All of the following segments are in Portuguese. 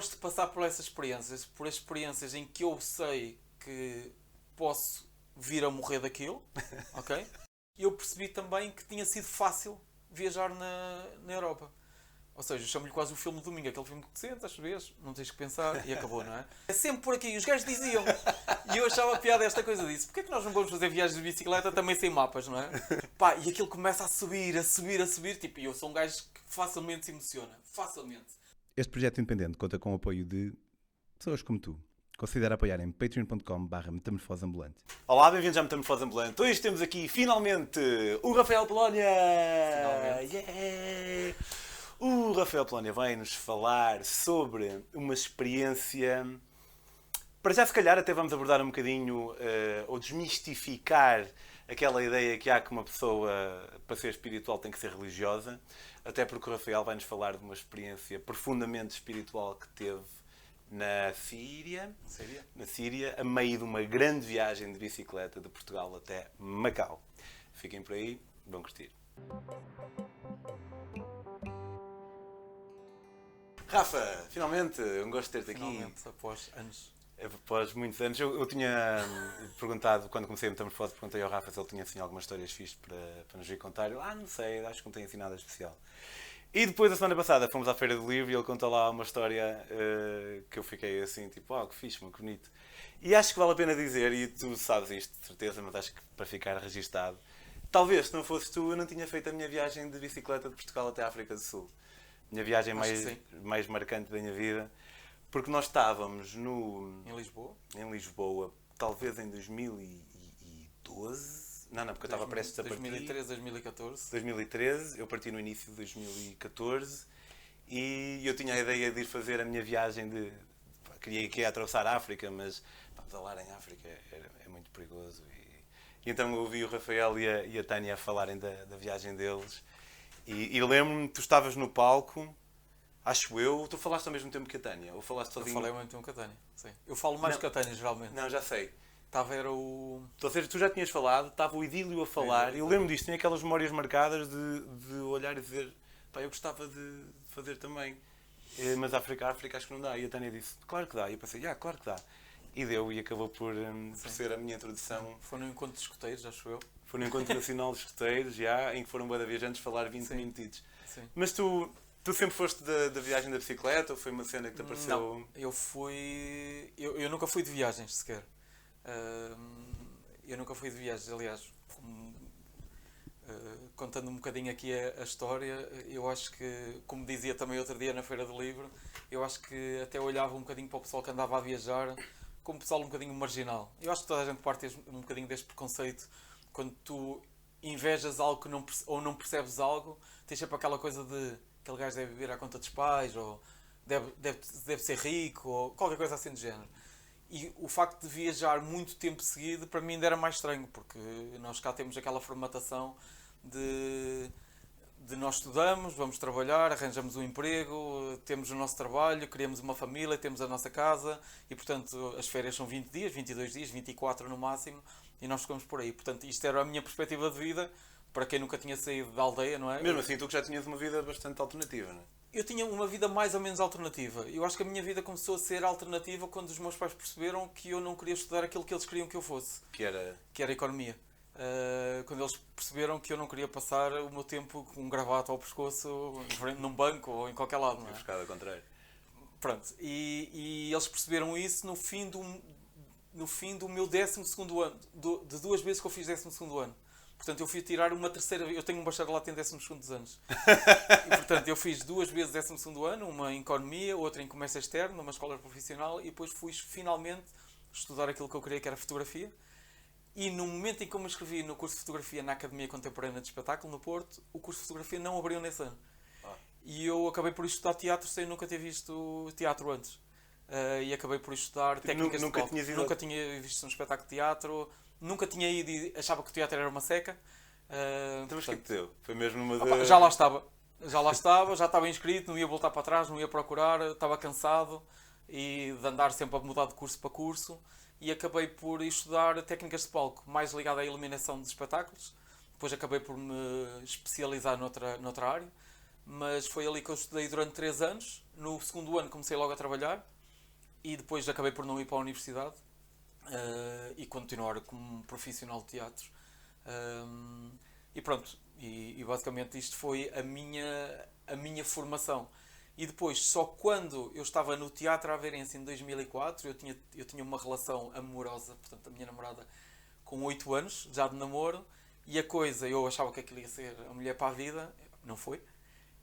gosto de passar por essas experiências, por experiências em que eu sei que posso vir a morrer daquilo, ok? Eu percebi também que tinha sido fácil viajar na, na Europa. Ou seja, chamo-lhe quase o filme de domingo, aquele filme que te sentas, vês, não tens que pensar e acabou, não é? É sempre por aqui. E os gajos diziam. E eu achava piada esta coisa disso. Porquê é que nós não vamos fazer viagens de bicicleta também sem mapas, não é? Pá, e aquilo começa a subir, a subir, a subir. Tipo, e eu sou um gajo que facilmente se emociona. Facilmente. Este projeto independente conta com o apoio de pessoas como tu. Considera apoiar em patreon.com.br metamorfose ambulante. Olá, bem-vindos à Metamorfose Ambulante. Hoje temos aqui, finalmente, o Rafael Polónia! Finalmente. Yeah! O Rafael Polónia vai-nos falar sobre uma experiência... Para já, se calhar, até vamos abordar um bocadinho, eh, ou desmistificar aquela ideia que há que uma pessoa, para ser espiritual, tem que ser religiosa. Até porque o Rafael vai-nos falar de uma experiência profundamente espiritual que teve na Síria, Sério? na Síria, a meio de uma grande viagem de bicicleta de Portugal até Macau. Fiquem por aí, vão curtir. Rafa, finalmente, um gosto de ter-te aqui. Finalmente, após anos. Após muitos anos, eu, eu tinha hum, perguntado, quando comecei a metamorfose, perguntei ao Rafa se ele tinha assim, algumas histórias fixas para, para nos vir contar. Ele, ah, não sei, acho que não tem assim nada especial. E depois, a semana passada, fomos à Feira do Livro e ele conta lá uma história eh, que eu fiquei assim, tipo, ah, que fixe, que bonito. E acho que vale a pena dizer, e tu sabes isto, de certeza, mas acho que para ficar registado, talvez se não fosses tu, eu não tinha feito a minha viagem de bicicleta de Portugal até a África do Sul. Minha viagem Acho mais, mais marcante da minha vida. Porque nós estávamos no, Em Lisboa. em Lisboa, talvez em 2012. Não, não, porque eu estava prestes a partir. 2013, 2014. 2013, eu parti no início de 2014 e eu tinha a ideia de ir fazer a minha viagem de. pá, Queria que ia atravessar a África, mas pá, pedalar em África é, é muito perigoso. E, e então eu ouvi o Rafael e a, e a Tânia falarem da, da viagem deles e, e lembro-me, tu estavas no palco, acho eu, tu falaste ao mesmo tempo que a Tânia, ou falaste Eu sozinho? falei muito com a Tânia. Sim. Eu falo mais Não. com a Tânia, geralmente. Não, já sei. Estava era o. Ou seja, tu já tinhas falado, estava o idílio a falar, e eu lembro disto, tinha aquelas memórias marcadas de, de olhar e dizer, pá, eu gostava de fazer também, Eh, mas África, África acho que não dá. E a Tânia disse, claro que dá. E eu pensei, ah, claro que dá. E deu, e acabou por, hum, por Sim. ser a minha introdução. Foi no encontro de escuteiros, acho eu. Foi no Encontro Nacional de Escuteiros, já, em que foram de viajantes falar 20 Sim. minutitos. Sim. Mas tu, tu sempre foste da, viagem da bicicleta, ou foi uma cena que te apareceu? Não, eu fui. Eu, eu nunca fui de viagens sequer. Ahm, eu nunca fui de viagens, aliás, ah, contando um bocadinho aqui a, a história, eu acho que, como dizia também outro dia na Feira do Livro, eu acho que até olhava um bocadinho para o pessoal que andava a viajar como pessoal um bocadinho marginal. Eu acho que toda a gente parte um bocadinho deste preconceito quando tu invejas algo que não, ou não percebes algo, tens sempre aquela coisa de aquele gajo deve viver à conta dos pais, ou deve, deve, deve ser rico, ou qualquer coisa assim do género. E o facto de viajar muito tempo seguido, para mim ainda era mais estranho, porque nós cá temos aquela formatação de, de nós estudamos, vamos trabalhar, arranjamos um emprego, temos o nosso trabalho, criamos uma família, temos a nossa casa e, portanto, as férias são 20 dias, 22 dias, 24 no máximo e nós ficamos por aí. Portanto, isto era a minha perspectiva de vida, para quem nunca tinha saído da aldeia, não é? Mesmo assim, tu que já tinhas uma vida bastante alternativa, não é? Eu tinha uma vida mais ou menos alternativa. Eu acho que a minha vida começou a ser alternativa quando os meus pais perceberam que eu não queria estudar aquilo que eles queriam que eu fosse, Que era. que era economia. Uh, quando eles perceberam que eu não queria passar o meu tempo com um gravata ao pescoço num banco ou em qualquer lado. Não é? buscado ao contrário. Pronto, e, e eles perceberam isso no fim do, no fim do meu 12 ano, do- de duas vezes que eu fiz 12 ano. Portanto, eu fui tirar uma terceira Eu tenho um bacharelato em 12 anos. E, portanto, eu fiz duas vezes 12 ano, uma em Economia, outra em Comércio Externo, numa escola profissional, e depois fui finalmente estudar aquilo que eu queria, que era fotografia. E no momento em que eu me inscrevi no curso de fotografia na Academia Contemporânea de Espetáculo, no Porto, o curso de fotografia não abriu nesse ano. Ah. E eu acabei por estudar teatro sem nunca ter visto teatro antes. Ah, e acabei por estudar Tipo, técnicas nu- de nunca palco. Nunca tinha visto um espetáculo de teatro, nunca tinha ido e achava que o teatro era uma seca. Ah, Então, mas portanto, que deu? Foi mesmo uma de... já lá estava. Já lá estava, já estava inscrito, não ia voltar para trás, não ia procurar, estava cansado e de andar sempre a mudar de curso para curso e acabei por estudar técnicas de palco, mais ligado à eliminação de espetáculos. Depois acabei por me especializar noutra, noutra área, mas foi ali que eu estudei durante 3 anos. No segundo ano comecei logo a trabalhar e depois acabei por não ir para a universidade uh, e continuar como profissional de teatro. Um, e pronto, e, e, basicamente isto foi a minha, a minha formação. E depois, só quando eu estava no Teatro Aveirense em 2004, eu tinha, eu tinha uma relação amorosa, portanto, a minha namorada com 8 anos, já de namoro, e a coisa, eu achava que aquilo ia ser a mulher para a vida, não foi.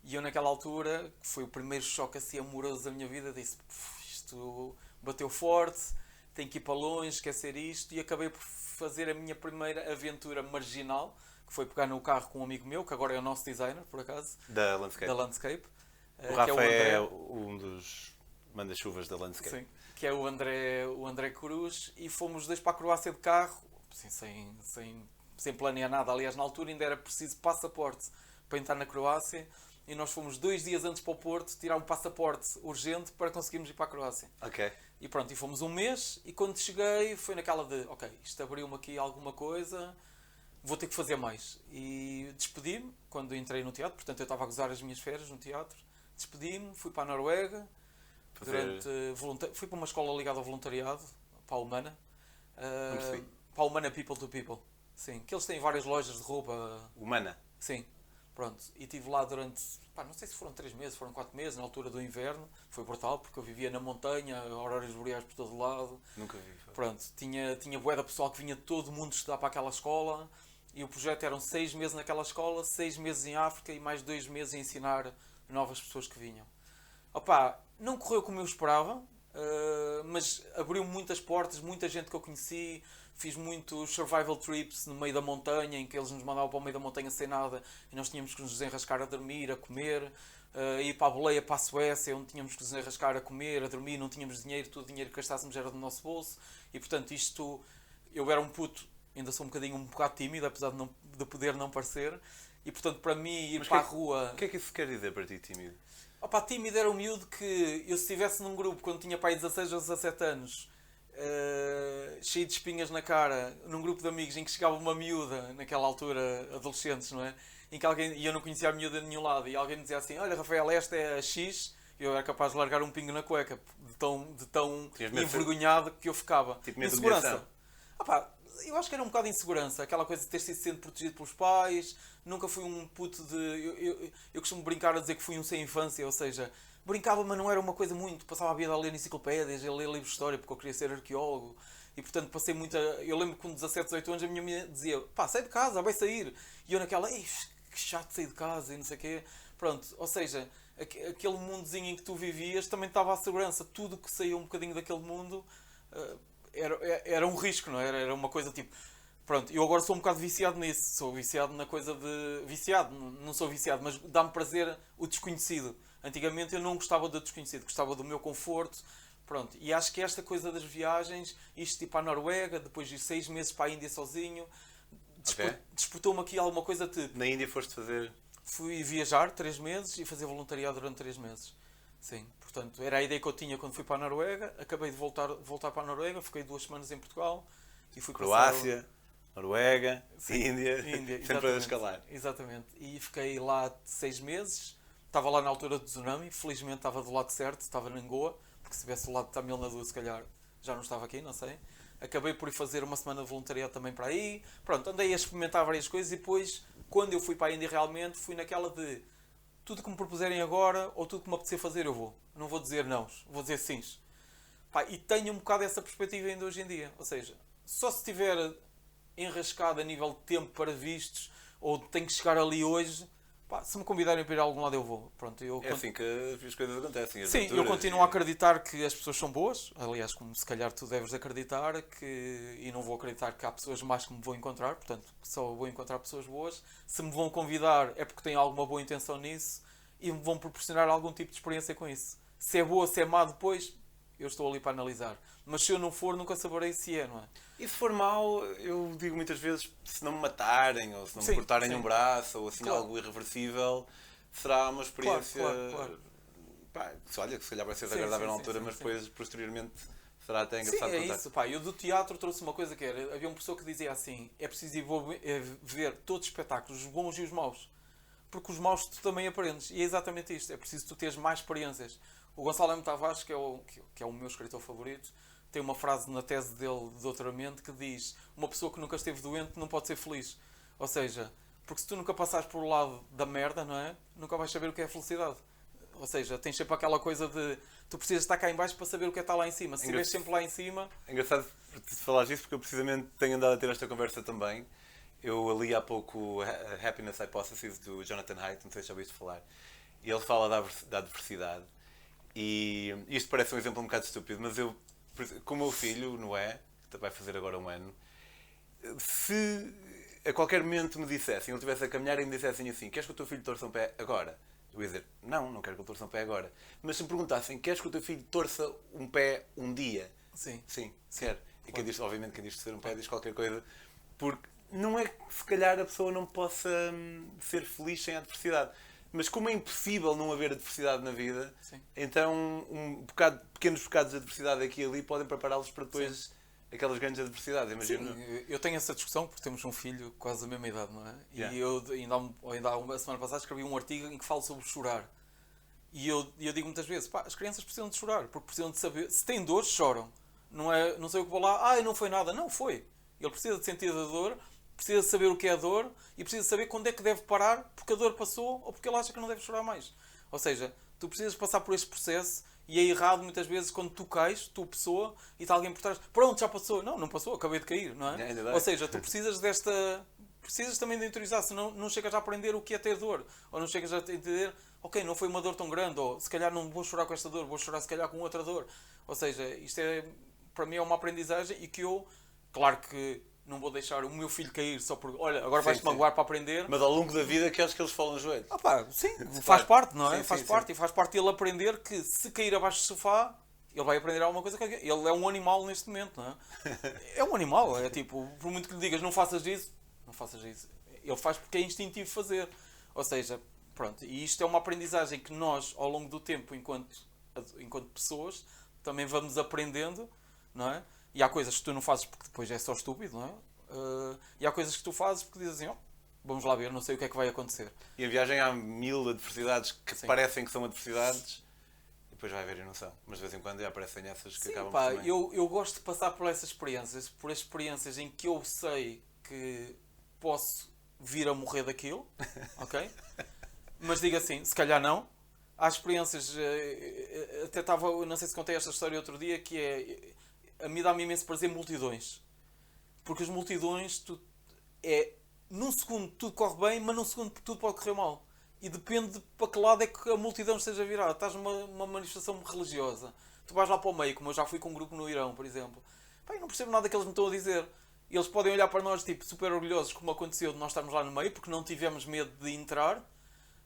E eu, naquela altura, que foi o primeiro choque assim amoroso da minha vida, disse: isto bateu forte, tenho que ir para longe, esquecer isto, e acabei por fazer a minha primeira aventura marginal, que foi pegar no carro com um amigo meu, que agora é o nosso designer, por acaso, da Landscape. Da Landscape o eh, Rafa é, é, um dos manda-chuvas da Landscape. Sim, que é o André, o André Cruz, e fomos dois para a Croácia de carro, assim, sem, sem sem planear nada. Aliás, na altura ainda era preciso passaporte para entrar na Croácia e nós fomos dois dias antes para o Porto tirar um passaporte urgente para conseguirmos ir para a Croácia. Ok. E pronto, e fomos um mês e quando cheguei foi naquela de, ok, isto abriu-me aqui alguma coisa, vou ter que fazer mais. E despedi-me quando entrei no teatro, portanto eu estava a gozar as minhas férias no teatro, despedi-me, fui para a Noruega, durante, fui para uma escola ligada ao voluntariado, para a Humana. Uh, para a Humana People to People. Sim, que eles têm várias lojas de roupa. Humana? Sim. Pronto, e estive lá durante, pá, não sei se foram 3 meses, foram 4 meses, na altura do inverno. Foi brutal, porque eu vivia na montanha, horários boreais por todo lado. Nunca vi. Foi. Pronto, tinha, tinha bué da pessoal que vinha todo mundo estudar para aquela escola. E o projeto eram 6 meses naquela escola, 6 meses em África e mais 2 meses a ensinar novas pessoas que vinham. Opa, não correu como eu esperava, uh, mas abriu muitas portas, muita gente que eu conheci, fiz muitos survival trips no meio da montanha, em que eles nos mandavam para o meio da montanha sem nada e nós tínhamos que nos desenrascar a dormir, a comer. Uh, ir para a boleia, para a Suécia, onde tínhamos que nos desenrascar a comer, a dormir, não tínhamos dinheiro, todo o dinheiro que gastássemos era do nosso bolso. E portanto, isto. Eu era um puto, ainda sou um bocadinho um bocado tímido, apesar de, não, de poder não parecer. E portanto, para mim, ir Mas para que, a rua. O que é que isso quer dizer para ti, tímido? Opa, tímido era um miúdo que eu, se estivesse num grupo quando tinha pai 16 ou 17 anos uh, cheio de espinhas na cara, num grupo de amigos em que chegava uma miúda, naquela altura, adolescentes, não é? Em que alguém, e eu não conhecia a miúda de nenhum lado, e alguém dizia assim: Olha, Rafael, esta é a X, eu era capaz de largar um pingo na cueca, de tão, de tão envergonhado que eu ficava. Tipo Insegurança. Ah, eu acho que era um bocado de insegurança, aquela coisa de ter sido sendo protegido pelos pais, nunca fui um puto de. Eu, eu, eu costumo brincar a dizer que fui um sem infância, ou seja, brincava, mas não era uma coisa muito. Passava a vida a ler enciclopédias, a ler livros de história, porque eu queria ser arqueólogo. E portanto passei muita. Eu lembro que com 17, 18 anos a minha mãe dizia: pá, sai de casa, vai sair. E eu naquela, que chato sair de casa e não sei o quê. Pronto, ou seja, aquele mundozinho em que tu vivias também estava à segurança. Tudo que saía um bocadinho daquele mundo uh, era, era um risco, não é? era? Era uma coisa tipo. Pronto, eu agora sou um bocado viciado nisso. Sou viciado na coisa de. Viciado, não sou viciado, mas dá-me prazer o desconhecido. Antigamente eu não gostava do desconhecido, gostava do meu conforto. Pronto, e acho que esta coisa das viagens, isto tipo à Noruega, depois de seis meses para a Índia sozinho, okay. disputou-me aqui alguma coisa tipo. Na Índia foste fazer? Fui viajar três meses e fazer voluntariado durante três meses. Sim, portanto, era a ideia que eu tinha quando fui para a Noruega. Acabei de voltar, voltar para a Noruega, fiquei duas semanas em Portugal e fui Croácia, passar... Noruega, Sim, Índia, Índia sempre a escalar. Exatamente, e fiquei lá seis meses Estava lá na altura do tsunami, felizmente estava do lado certo, estava na Angoa, porque se tivesse do lado de Tamil Nadu, se calhar já não estava aqui, não sei. Acabei por ir fazer uma semana de voluntariado também para aí. Pronto, andei a experimentar várias coisas e depois, quando eu fui para a Índia realmente, fui naquela de tudo que me propuserem agora ou tudo que me apetecer fazer, eu vou. Não vou dizer não, vou dizer sims. E tenho um bocado essa perspectiva ainda hoje em dia. Ou seja, só se estiver enrascado a nível de tempo para vistos ou tenho que chegar ali hoje, Pá, se me convidarem para ir a algum lado eu vou. Pronto, eu é assim que as coisas acontecem. Sim, eu continuo e... a acreditar que as pessoas são boas. Aliás, como se calhar tu deves acreditar, que... e não vou acreditar que há pessoas mais que me vou encontrar, portanto, só vou encontrar pessoas boas. Se me vão convidar é porque têm alguma boa intenção nisso e me vão proporcionar algum tipo de experiência com isso. Se é boa, se é má depois, eu estou ali para analisar. Mas se eu não for, nunca saberei se é, não é? E se for mau, eu digo muitas vezes, se não me matarem, ou se não sim, me cortarem sim. um braço, ou assim claro. algo irreversível, será uma experiência. Claro, claro, pá, olha, que se calhar vai ser desagradável na altura, mas depois, posteriormente, será até engraçado. Sim, é isso, pá. Eu do teatro trouxe uma coisa que era: havia um professor que dizia assim, é preciso ir ver todos os espetáculos, os bons e os maus. porque os maus tu também aprendes. E é exatamente isto. É preciso tu teres mais experiências. O Gonçalo M. Tavares, que é o, que é o meu escritor favorito, tem uma frase na tese dele de doutoramento que diz: Uma pessoa que nunca esteve doente não pode ser feliz. Ou seja, porque se tu nunca passares por o lado da merda, não é? Nunca vais saber o que é felicidade. Ou seja, tens sempre aquela coisa de tu precisas estar cá em baixo para saber o que é estar lá em cima. Se estiveres sempre lá em cima. É engraçado falar disso porque eu precisamente tenho andado a ter esta conversa também. Eu li há pouco a Happiness Hypothesis do Jonathan Haidt, não sei se já ouviste falar. E ele fala da adversidade. E isto parece um exemplo um bocado estúpido, mas eu, com o meu filho, Noé, que vai fazer agora um ano, se a qualquer momento me dissessem, ele estivesse a caminhar e me dissessem assim: Queres que o teu filho torça um pé agora? Eu ia dizer: Não, não quero que ele torça um pé agora. Mas se me perguntassem: Queres que o teu filho torça um pé um dia? Sim. Sim, Sim. quero. E quem diz, obviamente, quem diz torcer um pé diz qualquer coisa. Porque não é que se calhar a pessoa não possa hum, ser feliz sem adversidade. Mas como é impossível não haver adversidade na vida, Sim. então um bocado, pequenos bocados de adversidade aqui e ali podem prepará-los para depois Sim. aquelas grandes adversidades. Imagino. Sim, eu tenho essa discussão porque temos um filho quase da mesma idade, não é? Yeah. E eu ainda há, ainda há uma semana passada escrevi um artigo em que falo sobre chorar. E eu, eu digo muitas vezes, pá, as crianças precisam de chorar, porque precisam de saber, se têm dor, choram. Não, é, não sei o que vou lá, ah, não foi nada. Não foi. Ele precisa de sentir a dor precisa saber o que é a dor e precisa saber quando é que deve parar porque a dor passou ou porque ele acha que não deve chorar mais. Ou seja, tu precisas passar por este processo e é errado muitas vezes quando tu cais, tu pessoa, e está alguém por trás, pronto, já passou. Não, não passou, acabei de cair, não é? é ou seja, tu precisas desta. Precisas também de interiorizar, senão não chegas a aprender o que é ter dor. Ou não chegas a entender, ok, não foi uma dor tão grande, ou se calhar não vou chorar com esta dor, vou chorar se calhar com outra dor. Ou seja, isto é, para mim é uma aprendizagem e que eu, claro que não vou deixar o meu filho cair só porque, olha, agora vais-te magoar para aprender. Mas ao longo da vida queres que eles falem no joelho. Ah pá, sim, faz parte, não é? Sim, faz sim, parte sim. e faz parte ele aprender que se cair abaixo do sofá, ele vai aprender alguma coisa. Ele é um animal neste momento, não é? É um animal, é tipo, por muito que lhe digas não faças isso, não faças isso. Ele faz porque é instintivo fazer. Ou seja, pronto, e isto é uma aprendizagem que nós, ao longo do tempo, enquanto, enquanto pessoas, também vamos aprendendo, não é? E há coisas que tu não fazes porque depois é só estúpido, não é? Uh, e há coisas que tu fazes porque dizes assim, oh, vamos lá ver, não sei o que é que vai acontecer. E em viagem há mil adversidades que Sim. parecem que são adversidades e depois vai haver e não são. Mas de vez em quando aparecem essas que Sim, acabam pá, por eu, eu gosto de passar por essas experiências, por experiências em que eu sei que posso vir a morrer daquilo, ok? Mas digo assim, se calhar não. Há experiências, eh, eh, até estava, não sei se contei esta história outro dia, que é a mim dá-me imenso prazer multidões. Porque as multidões, tu, é, num segundo tudo corre bem, mas num segundo tudo pode correr mal. E depende de para que lado é que a multidão esteja virada. Estás numa manifestação religiosa. Tu vais lá para o meio, como eu já fui com um grupo no Irão, por exemplo. Pai, não percebo nada que eles me estão a dizer. Eles podem olhar para nós, tipo, super orgulhosos, como aconteceu de nós estarmos lá no meio, porque não tivemos medo de entrar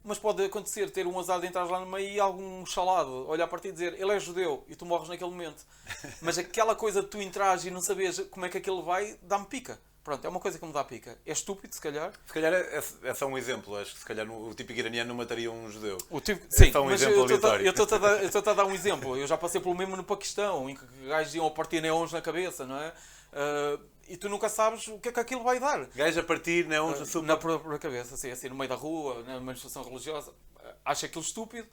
mas pode acontecer ter um azar de entrar lá no meio e algum chalado olhar para ti e dizer ele é judeu e tu morres naquele momento. Mas aquela coisa de tu entras e não sabes como é que aquilo vai, dá-me pica. Pronto, é uma coisa que me dá pica. É estúpido, se calhar. Se calhar é, é só um exemplo. Acho que se calhar o típico iraniano não mataria um judeu. O tipo, sim, é só um exemplo eu estou-te a, a, dar um exemplo. Eu já passei pelo mesmo no Paquistão, em que gajos iam a partir neons na cabeça, não é? Uh, e tu nunca sabes o que é que aquilo vai dar. Gajos a partir neons uh, super... na própria cabeça, assim, assim, no meio da rua, na manifestação religiosa. Acho aquilo estúpido,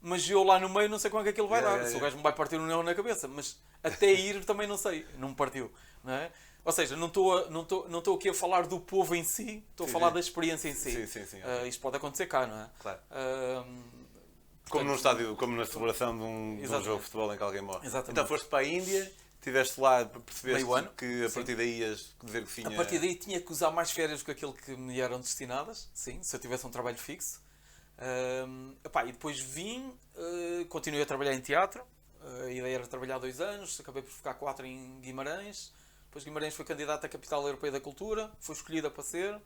mas eu lá no meio não sei como é que aquilo vai yeah, dar. Yeah, Se o gajo me vai partir um neon na cabeça, mas até ir também não sei, não me partiu. Não é? Ou seja, não estou não não aqui a falar do povo em si, estou a falar da experiência em si. Sim, sim, sim. Uh, isto pode acontecer cá, não é? Claro. Uh, como num estádio, como na celebração de um, de um, jogo de futebol em que alguém morre. Exatamente. Então foste para a Índia, estiveste lá, percebeste que a partir sim. daí ias dizer que tinha... A partir daí tinha que usar mais férias do que aquilo que me eram destinadas, sim, se eu tivesse um trabalho fixo. Epá, e depois vim, uh, continuei a trabalhar em teatro, uh, a ideia era trabalhar dois anos, acabei por ficar quatro em Guimarães, depois Guimarães foi candidato à Capital Europeia da Cultura, foi escolhida para ser,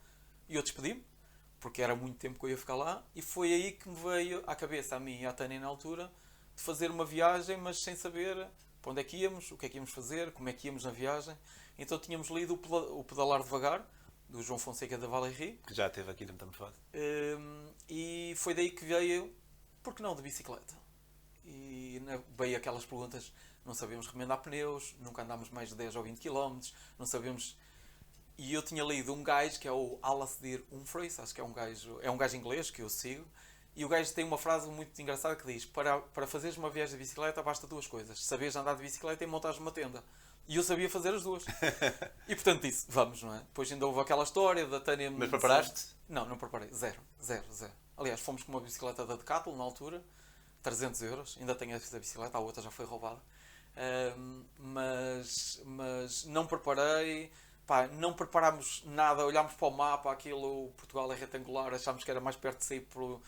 e eu despedi-me, porque era muito tempo que eu ia ficar lá, e foi aí que me veio à cabeça, a mim e à Tânia na altura, de fazer uma viagem, mas sem saber para onde é que íamos, o que é que íamos fazer, como é que íamos na viagem. Então tínhamos lido o Pedalar Devagar, do João Fonseca da Valéry. Que já esteve aqui no Tamifado. Um, e foi daí que veio, por que não, de bicicleta? E veio aquelas perguntas não sabemos remendar pneus, nunca andámos mais de 10 ou 20 km, não sabemos. E eu tinha lido um gajo que é o Alasdair Humphreys, acho que é um gajo, é um gajo inglês que eu sigo, e o gajo tem uma frase muito engraçada que diz: Para, para fazeres uma viagem de bicicleta basta duas coisas: saberes andar de bicicleta e montares uma tenda. E eu sabia fazer as duas. e portanto disse: Vamos, não é? Depois ainda houve aquela história da Tânia. Mas preparaste? Não, não preparei. Zero, zero, zero. Aliás, fomos com uma bicicleta da Decathlon na altura, 300 euros. Ainda tenho essa bicicleta, a outra já foi roubada. Ahm, mas, mas não preparei. Pá, não preparámos nada, olhámos para o mapa, aquilo, Portugal é retangular, achámos que era mais perto de sair por,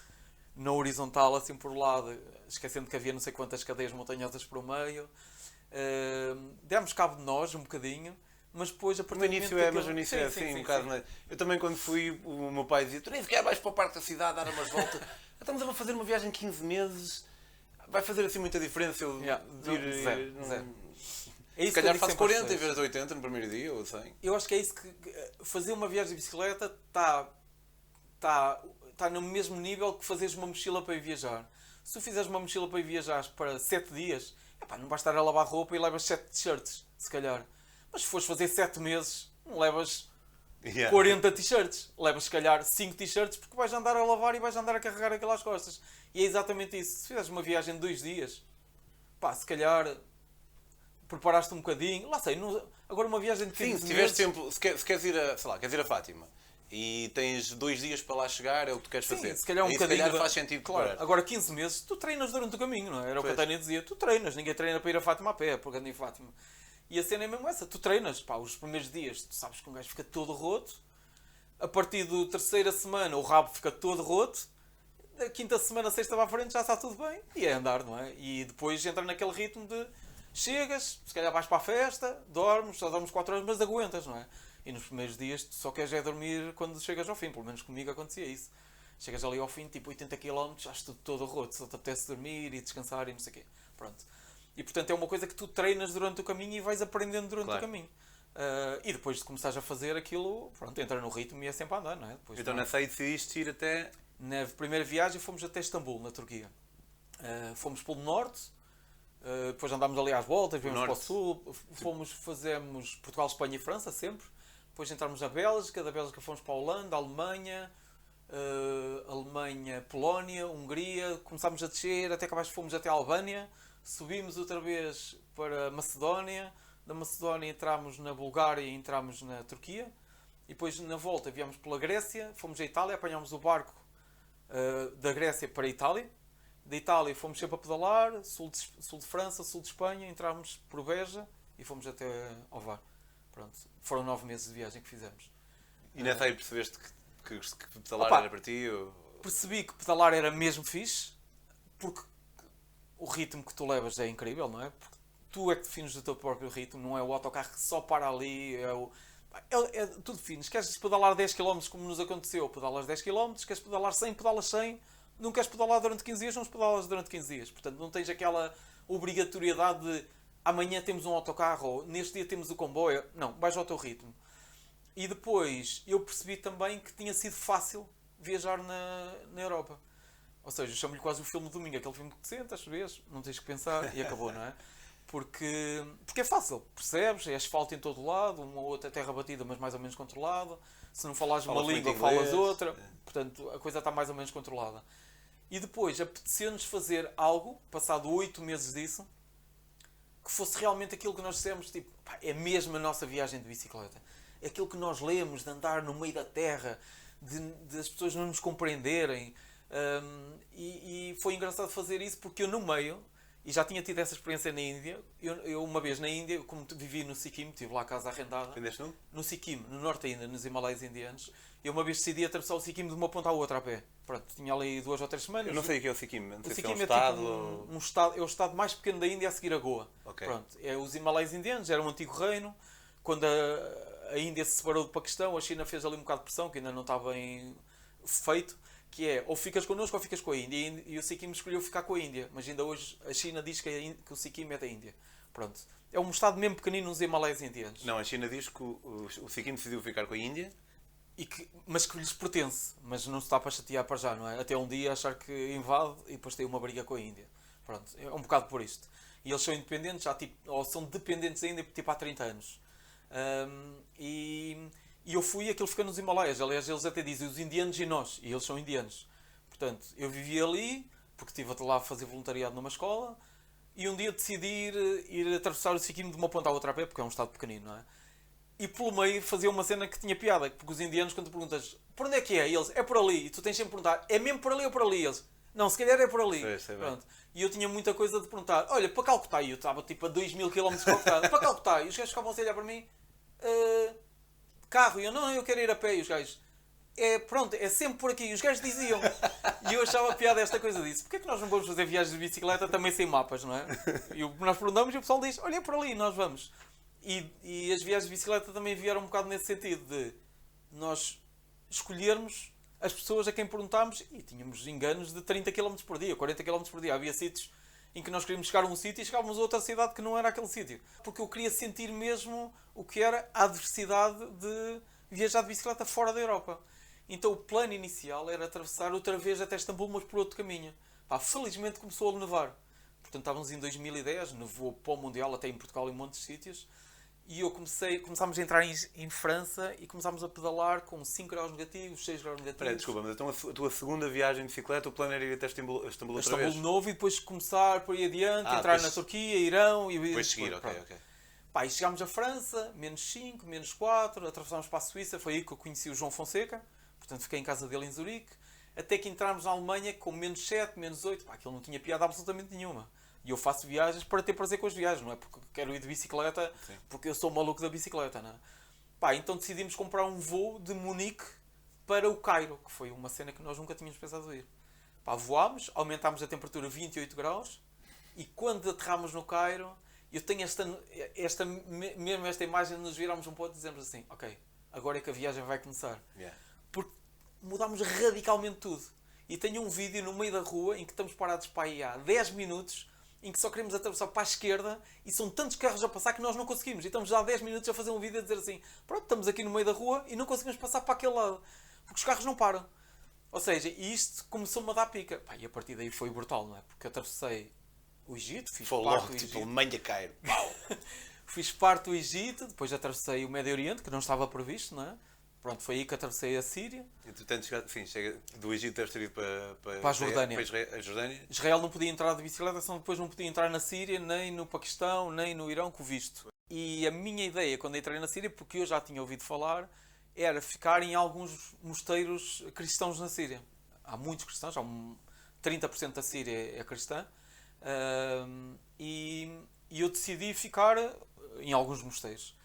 na horizontal, assim por lado, esquecendo que havia não sei quantas cadeias montanhosas por meio. Ahm, demos cabo de nós um bocadinho, mas depois a partir No do início é, mas no aquilo- início é sim, assim, sim, um bocado. mas Eu também, quando fui, o meu pai dizia: Tu nem sequer vais para o parque da cidade dar umas voltas. Estamos a fazer uma viagem de 15 meses, vai fazer assim muita diferença. Eu Yeah, vir, não, zero, eh, zero. num- É Se isso eu calhar faço sempre às 40 em vez de 80 no primeiro dia, ou 100. Eu acho que é isso que eh, fazer uma viagem de bicicleta está tá, tá no mesmo nível que fazeres uma mochila para ir viajar. Se tu fizeres uma mochila para ir viajar para 7 dias, epá, não vais estar a lavar roupa e levas 7 t-shirts, se calhar. Mas se fores fazer 7 meses, não levas Yeah. 40 t-shirts. Levas se calhar 5 t-shirts porque vais andar a lavar e vais andar a carregar aquilo às costas. E é exatamente isso. Se fizeres uma viagem de 2 dias, pá, se calhar preparaste um bocadinho. Lá sei, não- agora uma viagem de 15 Sim, se tiveres meses- tempo, se, quer- se queres ir a, sei lá, queres ir a Fátima e tens dois dias para lá chegar, é o que tu queres Sim, fazer. se calhar um Aí, bocadinho. se calhar faz sentido claro. preparar. Agora 15 meses, tu treinas durante o caminho, não é? Era o que a Pois. Tânia dizia. Tu treinas, ninguém treina para ir a Fátima a pé, porque anda em Fátima. E a cena é mesmo essa, tu treinas, pá, os primeiros dias, tu sabes que um gajo fica todo roto. A partir da terceira semana, o rabo fica todo roto. Da quinta semana, sexta para a frente, já está tudo bem. E é andar, não é? E depois entra naquele ritmo de chegas, se calhar vais para a festa, dormes, só dormes 4 horas, mas aguentas, não é? E nos primeiros dias tu só queres é dormir quando chegas ao fim, pelo menos comigo acontecia isso. Chegas ali ao fim, tipo 80 km, estás todo roto, só te apetece dormir e descansar e não sei o quê. Pronto. E portanto é uma coisa que tu treinas durante o caminho e vais aprendendo durante Claro. o caminho. Ah, e depois de começares a fazer aquilo, pronto, entra no ritmo e é sempre a andar, não é? Depois Então não é? nessa aí decidiste ir até. Na primeira viagem fomos até Istambul, na Turquia. Uh, fomos pelo norte, uh, depois andámos ali às voltas, viemos para o norte. sul, fomos, fazemos Portugal, Espanha e França sempre. Depois entramos na Bélgica, da Bélgica fomos para a Holanda, Alemanha, uh, Alemanha, Polónia, Hungria. Começámos a descer, até que abaixo fomos até a Albânia. Subimos outra vez para Macedónia. Da Macedónia entramos na Bulgária e entramos na Turquia. E depois na volta viemos pela Grécia, fomos à Itália, apanhámos o barco uh, da Grécia para a Itália. Da Itália fomos sempre a pedalar, sul de, sul de França, sul de Espanha, entramos por Beja e fomos até ao VAR. Pronto, foram nove meses de viagem que fizemos. E nessa aí percebeste que, que, que pedalar Opa. era para ti? Ou... Percebi que pedalar era mesmo fixe, porque o ritmo que tu levas é incrível, não é? Porque tu é que defines o teu próprio ritmo, não é o autocarro que só para ali, é o... É, é, tu defines, queres pedalar 10 km como nos aconteceu, pedalas 10 km, queres pedalar 100, pedalas 100, não queres pedalar durante 15 dias, não pedalas durante 15 dias. Portanto, não tens aquela obrigatoriedade de amanhã temos um autocarro ou neste dia temos o comboio. Não, vais ao teu ritmo. E depois eu percebi também que tinha sido fácil viajar na, na Europa. Ou seja, chamo-lhe quase o filme de domingo, aquele filme que te sentas, vês, não tens que pensar e acabou, não é? Porque, porque é fácil, percebes? É asfalto em todo lado, uma ou outra terra batida, mas mais ou menos controlada. Se não uma Falas muito língua, inglês. falas outra. É. Portanto, a coisa está mais ou menos controlada. E depois apeteceu-nos fazer algo, passado oito meses disso, que fosse realmente aquilo que nós dissemos, tipo, pá, é mesmo a nossa viagem de bicicleta. É aquilo que nós lemos, de andar no meio da terra, de, de as pessoas não nos compreenderem. Hum, e, e foi engraçado fazer isso porque eu no meio, e já tinha tido essa experiência na Índia, eu, eu uma vez na Índia, como vivi no Sikkim, tive lá a casa arrendada, Aprendeste não? no Sikkim, no norte ainda, nos Himalaias indianos, eu uma vez decidi atravessar o Sikkim de uma ponta à outra a pé. Pronto, tinha ali duas ou três semanas. Eu não sei o que é o Sikkim, não O sei se é um Sikkim é, estado tipo um, um estado, é o estado mais pequeno da Índia a seguir a Goa. Ok. Pronto, é os Himalaias indianos, era um antigo reino. Quando a, a Índia se separou do Paquistão, a China fez ali um bocado de pressão, que ainda não está bem feito, que é ou ficas connosco ou ficas com a Índia. E, o Sikkim escolheu ficar com a Índia, mas ainda hoje a China diz que, a que o Sikkim é da Índia. Pronto. É um estado mesmo pequenino nos Himalaias indianos. Não, a China diz que o, o, o Sikkim decidiu ficar com a Índia. E que, mas que lhes pertence, mas não se está para chatear para já, não é? Até um dia achar que invade e depois tem uma briga com a Índia. Pronto, é um bocado por isto. E eles são independentes, já, tipo, ou são dependentes ainda tipo há 30 anos. Ahm, e, E eu fui e aquilo fica nos Himalaias. Aliás, eles até dizem os indianos e nós. E eles são indianos. Portanto, eu vivi ali, porque estive lá a fazer voluntariado numa escola. E um dia decidi ir, ir atravessar o Sikkim de uma ponta à outra a pé, porque é um estado pequenino, não é? E pelo meio fazia uma cena que tinha piada. Porque os indianos, quando perguntas por onde é que é? E eles, é por ali. E tu tens sempre de perguntar, é mesmo por ali ou por ali? E eles, não, se calhar é por ali. Sei, sei. E eu tinha muita coisa de perguntar, olha, para Calcutá. E eu estava tipo a 2 mil km de Calcutá. para Calcutá. E os gajos ficavam a olhar para mim, "Ah, carro. E eu, não, eu quero ir a pé. E os gajos, é pronto, é sempre por aqui. E os gajos diziam. E eu achava piada esta coisa disso. Porquê é que nós não vamos fazer viagens de bicicleta também sem mapas, não é? E nós perguntamos e o pessoal diz, olha é por ali, nós vamos. E, e as viagens de bicicleta também vieram um bocado nesse sentido de nós escolhermos as pessoas a quem perguntámos e tínhamos enganos de 30 km por dia, 40 km por dia. Havia sítios em que nós queríamos chegar a um sítio e chegávamos a outra cidade que não era aquele sítio. Porque eu queria sentir mesmo o que era a adversidade de viajar de bicicleta fora da Europa. Então o plano inicial era atravessar outra vez até Istambul, mas por outro caminho. Pá, felizmente começou a nevar. Portanto, estávamos em 2010, nevou para o Mundial, até em Portugal e em de sítios. E eu comecei, começámos a entrar em, em França e começámos a pedalar com 5 graus negativos, 6 graus negativos. Espera, desculpa, mas então a, tua segunda viagem de bicicleta, o plano era ir até Istambul, Istambul outra Istambul vez? novo e depois começar por aí adiante, Ah, entrar depois- na Turquia, Irão e Depois seguir, ok, ok. Pá, e chegámos a França, menos 5, menos 4, atravessámos para a Suíça, foi aí que eu conheci o João Fonseca, portanto fiquei em casa dele em Zurique, até que entramos na Alemanha com menos 7, menos 8, pá, aquilo não tinha piada absolutamente nenhuma. E eu faço viagens para ter prazer com as viagens, não é porque quero ir de bicicleta, Sim. porque eu sou maluco da bicicleta, não é? Pá, então decidimos comprar um voo de Munique para o Cairo, que foi uma cena que nós nunca tínhamos pensado ir. Pá, voámos, aumentámos a temperatura a 28 graus e quando aterramos no Cairo, eu tenho esta, esta me- mesmo esta imagem de nos virarmos um pouco e dizemos assim, ok, agora é que a viagem vai começar. Yeah. Porque mudámos radicalmente tudo. E tenho um vídeo no meio da rua em que estamos parados para aí há 10 minutos em que só queremos atravessar para a esquerda e são tantos carros a passar que nós não conseguimos. E estamos já há 10 minutos a fazer um vídeo a dizer assim: pronto, estamos aqui no meio da rua e não conseguimos passar para aquele lado porque os carros não param. Ou seja, isto começou-me a dar pica. Pá, e a partir daí foi brutal, não é? Porque atravessei o Egito, fiz Foi parte logo, do tipo, Egito. Alemanha Cairo. Pau! Fiz parte do Egito, depois atravessei o Médio Oriente, que não estava previsto, não é? Pronto, foi aí que atravessei a Síria. Entretanto, sim, chega, do Egito deves ter ido para, para, Para a Jordânia. Para a Jordânia. Israel não podia entrar de bicicleta, senão depois não podia entrar na Síria, nem no Paquistão, nem no Irão com visto. E a minha ideia quando entrei na Síria, porque eu já tinha ouvido falar, era ficar em alguns mosteiros cristãos na Síria. Há muitos cristãos, há um 30% da Síria é cristã. Ahm, e, e eu decidi ficar em alguns mosteiros.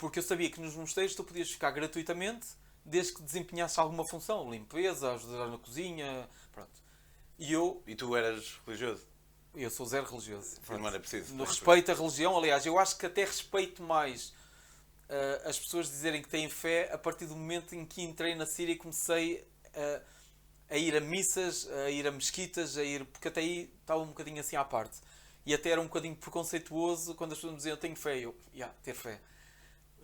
Porque eu sabia que nos mosteiros tu podias ficar gratuitamente desde que desempenhasse alguma função, limpeza, ajudar na cozinha, pronto. E eu E tu eras religioso? eu sou zero religioso. Não era preciso. No respeito à religião, aliás, eu acho que até respeito mais ah, as pessoas dizerem que têm fé a partir do momento em que entrei na Síria e comecei a, a ir a missas, a ir a mesquitas, a ir. Porque até aí estava um bocadinho assim à parte. E até era um bocadinho preconceituoso quando as pessoas me diziam eu tenho fé. Eu, yeah, ter fé.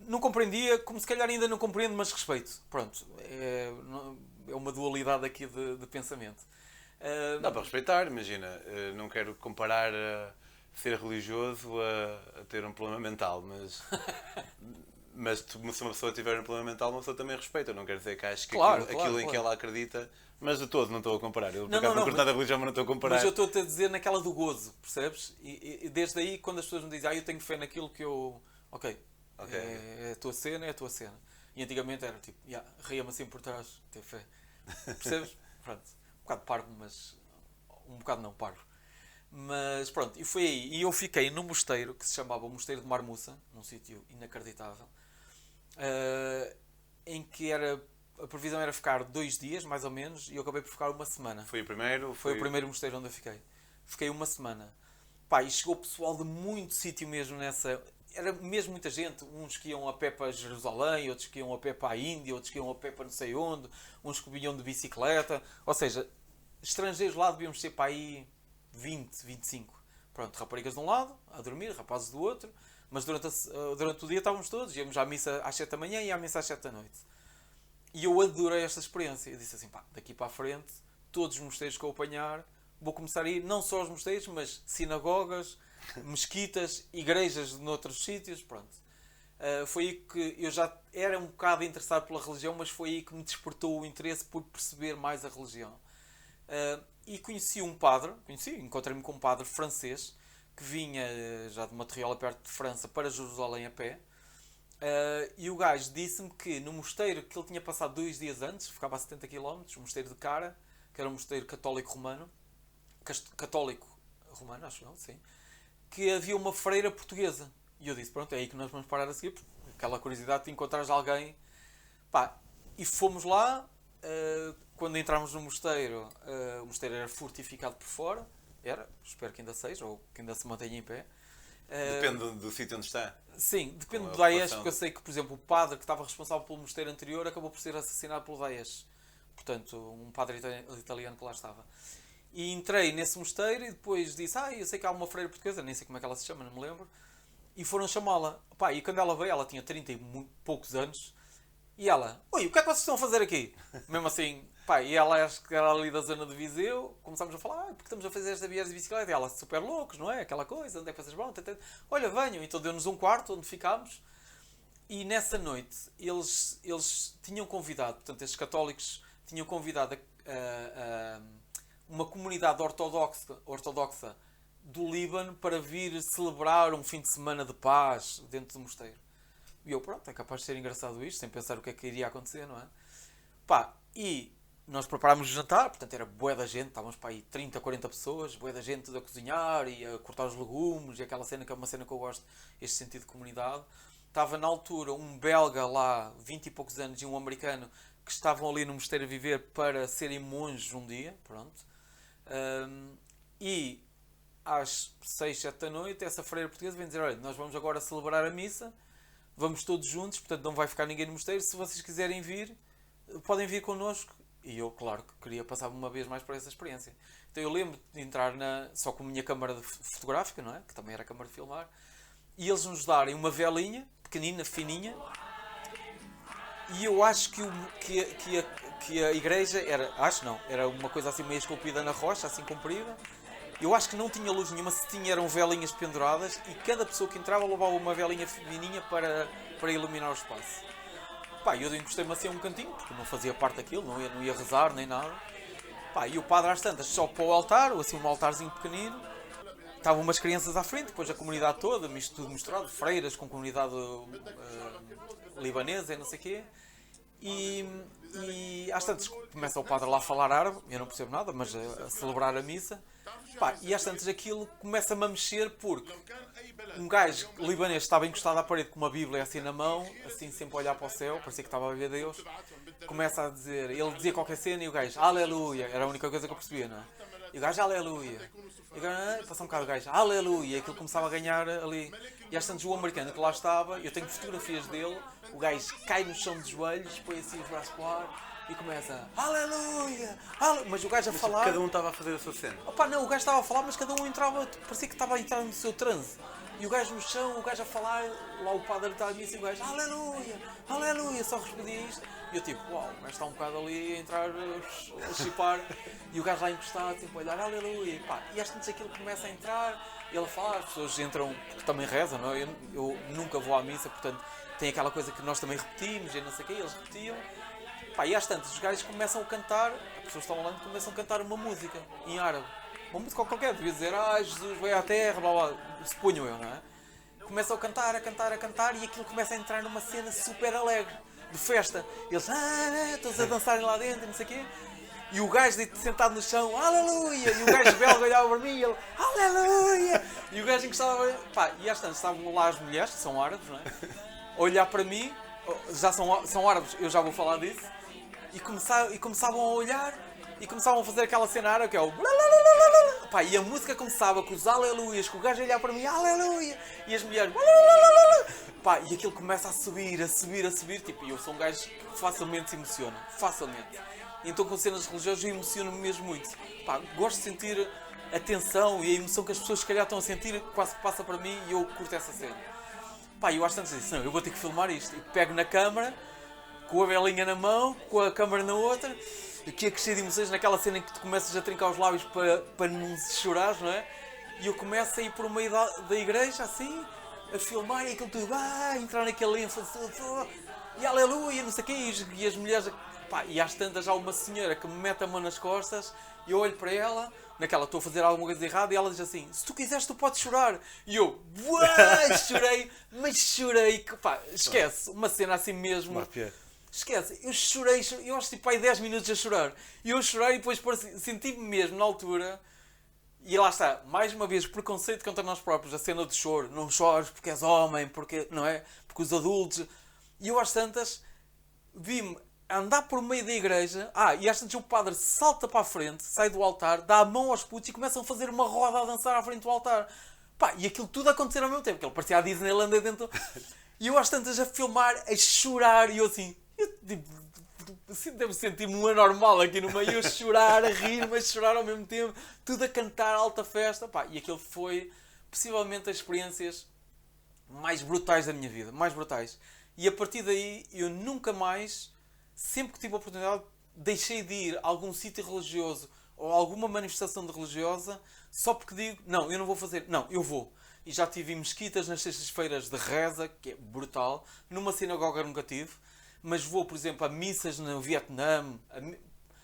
Não compreendia, como se calhar ainda não compreendo, mas respeito. Pronto. É, é uma dualidade aqui de, de pensamento. Ah, Dá para respeitar, imagina. eh, Não quero comparar a ser religioso a, a ter um problema mental, mas. Mas se uma pessoa tiver um problema mental, uma pessoa também respeita. Não quer dizer que acho que Claro, aquilo, claro, aquilo em que claro. ela acredita, mas de todo não estou a comparar. Eu, Não, não, não não, curto nada da religião, mas não estou a comparar. Mas eu estou-te a dizer naquela do gozo, percebes? E- e desde aí, quando as pessoas me dizem, ah, eu tenho fé naquilo que eu. Ok, Ok. é, é a tua cena, é a tua cena. E antigamente era tipo, yeah, ria-me assim por trás, ter fé. Percebes? pronto. Um bocado parvo, mas. Um bocado não parvo. Mas pronto, e foi aí. E eu fiquei num mosteiro que se chamava Mosteiro de Marmuça, num sítio inacreditável, eh, em que era. A previsão era ficar dois dias, mais ou menos, e eu acabei por ficar uma semana. Foi o primeiro? Foi o primeiro mosteiro onde eu fiquei. Fiquei uma semana. Pá, e chegou pessoal de muito sítio mesmo nessa. Era mesmo muita gente. Uns que iam a pé para Jerusalém, outros que iam a pé para a Índia, outros que iam a pé para não sei onde, uns que vinham de bicicleta. Ou seja, estrangeiros lá devíamos ser para aí 20, 25. Pronto, raparigas de um lado, a dormir, rapazes do outro. Mas durante, a eh, durante o dia estávamos todos. Íamos à missa às 7 da manhã e à missa às 7 da noite. E eu adorei esta experiência. Eu disse assim, pá, daqui para a frente, todos os mosteiros que eu apanhar, vou começar a ir não só aos mosteiros, mas sinagogas, mesquitas, igrejas noutros sítios, pronto. Uh, foi aí que eu já era um bocado interessado pela religião, mas foi aí que me despertou o interesse por perceber mais a religião. Uh, e conheci um padre, conheci, encontrei-me com um padre francês que vinha uh, já de uma perto de França para Jerusalém a pé. e o gajo disse-me que no mosteiro que ele tinha passado dois dias antes, ficava a 70 km, o mosteiro de Cara, que era um mosteiro católico romano, católico romano, acho eu, sim, que havia uma freira portuguesa e eu disse, pronto, é aí que nós vamos parar a seguir, aquela curiosidade de encontrar alguém. Pá, e fomos lá, uh, quando entramos no mosteiro, uh, o mosteiro era fortificado por fora, era, espero que ainda seja, ou que ainda se mantenha em pé. Uh, depende do, do sítio onde está? Sim, depende do Daesh, porque eu sei que, por exemplo, o padre que estava responsável pelo mosteiro anterior acabou por ser assassinado pelo Daesh. Portanto, um padre italiano que lá estava. E entrei nesse mosteiro e depois disse, ah, eu sei que há uma freira portuguesa, nem sei como é que ela se chama, não me lembro e foram chamá-la. Pá, e quando ela veio, ela tinha 30 e poucos anos, e ela, oi, o que é que vocês estão a fazer aqui? Mesmo assim, pá, e ela acho que era ali da zona de Viseu, começámos a falar, ah, porque estamos a fazer esta viagem de bicicleta, e ela, super loucos, não é? Aquela coisa, onde é que vocês vão? Olha, venham, então deu-nos um quarto onde ficámos, e nessa noite eles, eles tinham convidado, portanto, estes católicos tinham convidado a, a, a uma comunidade ortodoxa, ortodoxa do Líbano para vir celebrar um fim de semana de paz dentro do mosteiro. E eu, pronto, é capaz de ser engraçado isto, sem pensar o que é que iria acontecer, não é? Pá, e nós preparámos o jantar, portanto era bué da gente, estávamos para aí 30, 40 pessoas, bué da gente a cozinhar e a cortar os legumes e aquela cena que é uma cena que eu gosto, este sentido de comunidade. Estava na altura um belga lá, 20 e poucos anos, e um americano que estavam ali no mosteiro a viver para serem monges um dia, pronto. Um, e às 6, 7 da noite, essa freira portuguesa vem dizer: Olha, nós vamos agora celebrar a missa, vamos todos juntos, portanto não vai ficar ninguém no mosteiro. Se vocês quiserem vir, podem vir connosco. E eu, claro, que queria passar uma vez mais por essa experiência. Então eu lembro de entrar na, só com a minha câmara fotográfica, não é? Que também era câmara de filmar, e eles nos darem uma velinha, pequenina, fininha, e eu acho que, o, que, que, a, que a igreja era, acho não, era uma coisa assim meio esculpida na rocha, assim comprida, eu acho que não tinha luz nenhuma, se tinha eram velinhas penduradas e cada pessoa que entrava levava uma velinha fininha para, para iluminar o espaço. Pá, eu encostei-me assim a um cantinho, porque não fazia parte daquilo, não ia, não ia rezar nem nada. Pá, e o padre às tantas só para o altar, ou assim um altarzinho pequenino. Estavam umas crianças à frente, depois a comunidade toda, isto tudo misturado, freiras com comunidade uh, libanesa e não sei o quê. E, e às tantas começa o padre lá a falar árabe, eu não percebo nada, mas a, a celebrar a missa. Pá, e às tantas aquilo começa-me a mexer porque um gajo libanês estava encostado à parede com uma Bíblia assim na mão, assim sempre a olhar para o céu, parecia que estava a ver Deus. Começa a dizer, ele dizia qualquer cena e o gajo, aleluia, era a única coisa que eu percebia, não é? E o gajo, aleluia. E agora, passa um bocado o gajo, aleluia, e aquilo começava a ganhar ali. E às tantas o americano que lá estava, eu tenho fotografias dele, o gajo cai no chão de joelhos, põe assim os braços para o ar e começa Aleluia! Ale... Mas o gajo a mas falar. Cada um estava a fazer a sua cena. Opa, não, o gajo estava a falar, mas cada um entrava, parecia que estava a entrar no seu transe. E o gajo no chão, o gajo a falar, lá o padre estava a mim assim, o gajo Aleluia! Aleluia! Só respondia isto. E eu tipo, uau, o gajo está um bocado ali a entrar, a chipar. e o gajo lá encostado, tipo, a olhar Aleluia! E, pá, e às tantas aquilo começa a entrar, ele a falar, as pessoas entram, porque também rezam, não é? Eu, eu nunca vou à missa, portanto tem aquela coisa que nós também repetimos e não sei o quê, eles repetiam. Pá, e às tantas, os gajos começam a cantar, as pessoas estão lá começam a cantar uma música em árabe. Uma música qualquer, devia dizer, ah, Jesus veio à terra, blá blá, suponho eu, não é? Começam a cantar, a cantar, a cantar e aquilo começa a entrar numa cena super alegre, de festa. Eles, ah, todos a dançarem lá dentro, não sei o quê. E o gajo sentado no chão, aleluia! E o gajo belga olhava para mim e ele, aleluia! E o gajo encostava, pá, e às tantas estavam lá as mulheres, que são árabes, não é? Olhar para mim, já são, são árabes, eu já vou falar disso e, e começavam a olhar e começavam a fazer aquela cena árabe que é o Pá, e a música começava com os aleluias, com o gajo a olhar para mim, aleluia, e as mulheres Pá, e aquilo começa a subir, a subir, a subir, tipo, e eu sou um gajo que facilmente se emociona, facilmente. Então com cenas religiosas eu emociono-me mesmo muito. Pá, gosto de sentir a tensão e a emoção que as pessoas se calhar estão a sentir, quase que passa para mim e eu curto essa cena. Pá, eu acho tanto assim, não, eu vou ter que filmar isto. E pego na câmara com a velinha na mão, com a câmera na outra, aqui a crescer de emoções naquela cena em que tu começas a trincar os lábios para, para não chorar, não é? E eu começo a ir por meio da, da igreja assim, a filmar e aquilo tudo, ah, entrar naquele ênfase, oh, e aleluia, não sei o quê, e, e as mulheres, pá, e às tantas há uma senhora que me mete a mão nas costas, e eu olho para ela, naquela estou a fazer alguma coisa errada, e ela diz assim, se tu quiseres tu podes chorar. E eu, uai, chorei, mas chorei, que pá, esquece, uma cena assim mesmo. Máfia. Esquece, eu chorei, cho- eu acho tipo aí 10 minutos a chorar. E eu chorei e depois senti-me mesmo na altura. E lá está, mais uma vez, preconceito contra nós próprios, a cena do choro. Não chores porque és homem, porque, não é? Porque os adultos. E eu às tantas vi-me andar por meio da igreja. Ah, e às tantas o padre salta para a frente, sai do altar, dá a mão aos putos e começam a fazer uma roda a dançar à frente do altar. Pá, e aquilo tudo acontecer ao mesmo tempo, que ele parecia a Disneyland dentro. E eu às tantas a filmar, a chorar, e eu assim, eu, tipo, assim, devo sentir-me um anormal aqui no meio, eu chorar, a rir, mas chorar ao mesmo tempo, tudo a cantar, alta festa, pá, e aquilo foi possivelmente as experiências mais brutais da minha vida, mais brutais. E a partir daí eu nunca mais, sempre que tive a oportunidade, deixei de ir a algum sítio religioso ou alguma manifestação de religiosa só porque digo, não, eu não vou fazer, não, eu vou. E já tive mesquitas nas sextas-feiras de reza, que é brutal, numa sinagoga nunca tive, mas vou, por exemplo, a missas no Vietnã, a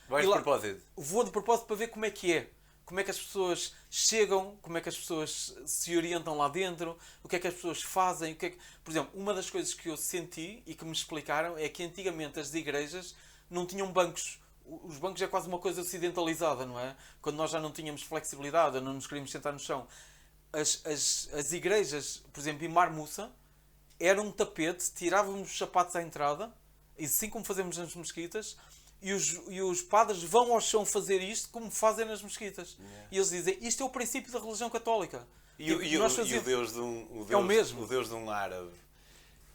Vais E de lá- propósito. vou de propósito para ver como é que é. Como é que as pessoas chegam, como é que as pessoas se orientam lá dentro, o que é que as pessoas fazem. O que é que... Por exemplo, uma das coisas que eu senti e que me explicaram é que antigamente as igrejas não tinham bancos. Os bancos é quase uma coisa ocidentalizada, não é? Quando nós já não tínhamos flexibilidade, não nos queríamos sentar no chão. As, as, as igrejas, por exemplo, em Marmuça, era um tapete, tirávamos os sapatos à entrada, e assim como fazemos nas mesquitas, e os, e os padres vão ao chão fazer isto como fazem nas mesquitas. E eles dizem, isto é o princípio da religião católica. E, o- Tipo, e e o Deus de um, o Deus, É o mesmo. O Deus de um árabe.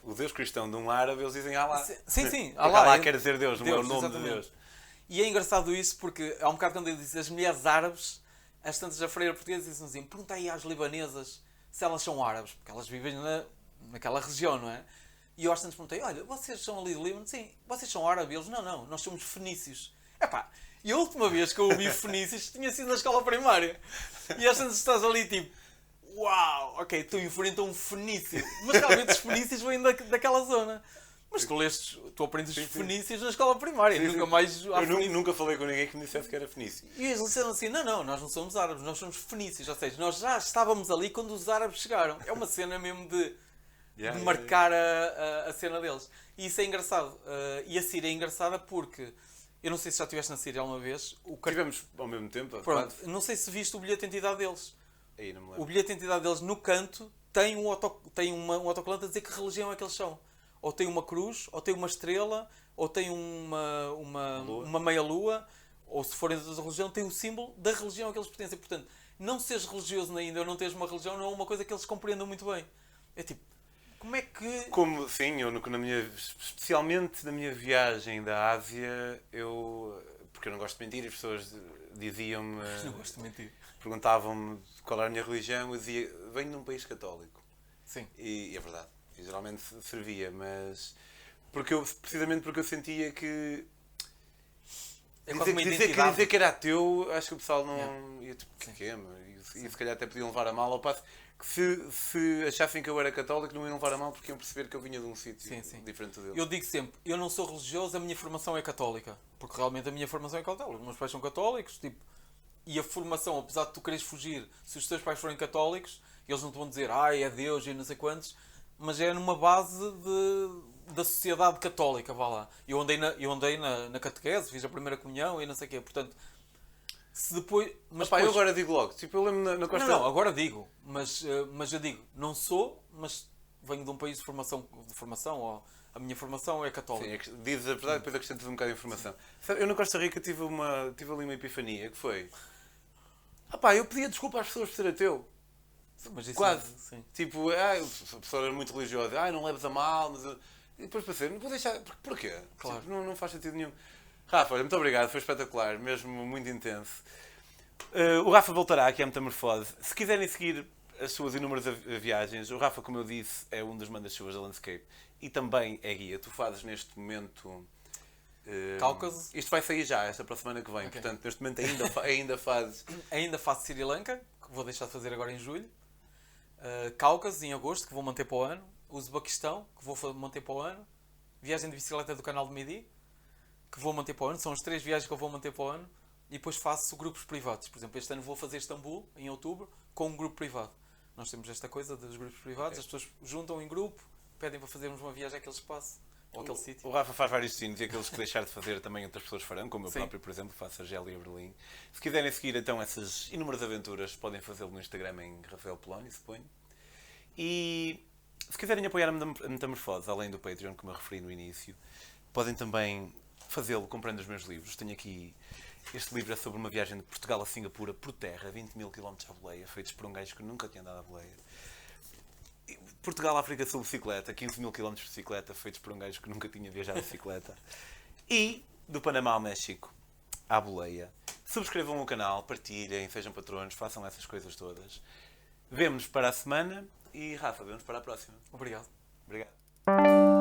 O Deus cristão de um árabe, eles dizem Allah. Sim, sim, Allah, Allah é- quer dizer Deus, não é o Deus, nome de exatamente. Deus. E é engraçado isso porque há um bocado quando ele disse as mulheres árabes, as tantas a freira portuguesa dizem assim, pergunta aí às libanesas se elas são árabes, porque elas vivem na, naquela região, não é? E eu às tantas perguntei, olha, vocês são ali do Líbano? Sim, vocês são árabes? Eles, não, não, nós somos fenícios. Epá, e a última vez que eu ouvi fenícios tinha sido na escola primária. E às tantas estás ali tipo, uau, ok, tu enfrentas um fenício. Mas realmente os fenícios vêm da, daquela zona. Mas tu lestes, tu aprendes os fenícios na escola primária, nunca mais Eu nunca falei com ninguém que me dissesse que era fenício. E eles disseram assim: não, não, nós não somos árabes, nós somos fenícios. Ou seja, nós já estávamos ali quando os árabes chegaram. É uma cena mesmo de, Yeah, de yeah, marcar a, a, a cena deles. E isso é engraçado. Uh, e a Síria é engraçada porque. Eu não sei se já estiveste na Síria alguma vez. O car- Tivemos ao mesmo tempo, Pronto, não sei se viste o bilhete de identidade deles. Aí não me O lembro. bilhete de identidade deles no canto tem um, auto, tem uma, um autocolante a dizer que religião é que eles são. Ou tem uma cruz, ou tem uma estrela, ou tem uma, uma, Lua. uma meia-lua, ou se forem de outra religião, tem o símbolo da religião a que eles pertencem. Portanto, não seres religioso ainda ou não teres uma religião não é uma coisa que eles compreendam muito bem. É tipo, como é que. Como, sim, eu no- na minha, especialmente na minha viagem da Ásia, eu, porque eu não gosto de mentir, as pessoas diziam-me, Não gosto de mentir. perguntavam-me qual era a minha religião, eu dizia, venho de um país católico. Sim. E, e é verdade, e geralmente servia, mas porque eu, precisamente porque eu sentia que É dizer, dizer, que, dizer que era ateu, acho que o pessoal não Yeah. ia tipo, que é, e, e se calhar até podiam levar a mal ao passo que se, se achassem que eu era católico não iam levar a mal porque iam perceber que eu vinha de um sítio Sim, sim. diferente dele. Eu digo sempre, eu não sou religioso, a minha formação é católica. Porque realmente a minha formação é católica. Os meus pais são católicos, tipo, e a formação, apesar de tu quereres fugir, se os teus pais forem católicos, eles não te vão dizer, ai, é Deus e não sei quantos, mas é numa base de, da sociedade católica, vá lá. Eu andei, na, eu andei na, na catequese, fiz a primeira comunhão e não sei o quê. Portanto, se depois. Mas pá, eu depois- agora digo logo, tipo, eu lembro na, na Costa não, não, agora digo, mas, eh, mas eu digo, não sou, mas venho de um país de formação, de formação ou a minha formação é católica. Sim, é dizes a verdade, depois acrescentas um bocado de informação. Sabe, eu na Costa Rica tive, uma, tive ali uma epifania, que foi... Ah pá, eu pedia desculpa às pessoas por ser ateu. Quase. é-. Tipo, ah, a pessoa era muito religiosa, ah, não leves a mal, mas... eu-" E depois pensei, não vou deixar... Por, porquê? Claro. Tipo, não, não faz sentido nenhum. Rafa, muito obrigado, foi espetacular, mesmo muito intenso. Uh, o Rafa voltará aqui à Metamorfose. Se quiserem seguir as suas inúmeras av- viagens, o Rafa, como eu disse, é um dos mandas-chuvas da Landscape e também é guia. Tu fazes neste momento. uh, Cáucaso. Isto vai sair já, esta para a semana que vem. Ok. Portanto, neste momento ainda, ainda fazes. Ainda faço Sri Lanka, que vou deixar de fazer agora em julho. Uh, Cáucaso, em agosto, que vou manter para o ano. Uzbequistão, que vou manter para o ano. Viagem de bicicleta do canal de Midi, que vou manter para o ano. São as três viagens que eu vou manter para o ano. E depois faço grupos privados. Por exemplo, este ano vou fazer Istambul, em outubro, com um grupo privado. Nós temos esta coisa dos grupos privados, Ok. as pessoas juntam em grupo, pedem para fazermos uma viagem àquele espaço ou àquele sítio. O Rafa faz vários destinos e aqueles que deixar de fazer também outras pessoas farão, como eu Sim. próprio, por exemplo, faço a Gélia Berlim. Se quiserem seguir então essas inúmeras aventuras, podem fazê-lo no Instagram em Rafael Poloni, suponho. E se quiserem apoiar a Metamorfose, além do Patreon, como eu referi no início, podem também fazê-lo comprando os meus livros. Tenho aqui. Este livro é sobre uma viagem de Portugal a Singapura por terra, 20 mil km à boleia, feitos por um gajo que nunca tinha andado à boleia. Portugal, África Sul, bicicleta, 15 mil km de bicicleta, feitos por um gajo que nunca tinha viajado de bicicleta. E do Panamá ao México, à boleia. Subscrevam o canal, partilhem, sejam patronos, façam essas coisas todas. Vemo-nos para a semana e, Rafa, vemos para a próxima. Obrigado. Obrigado.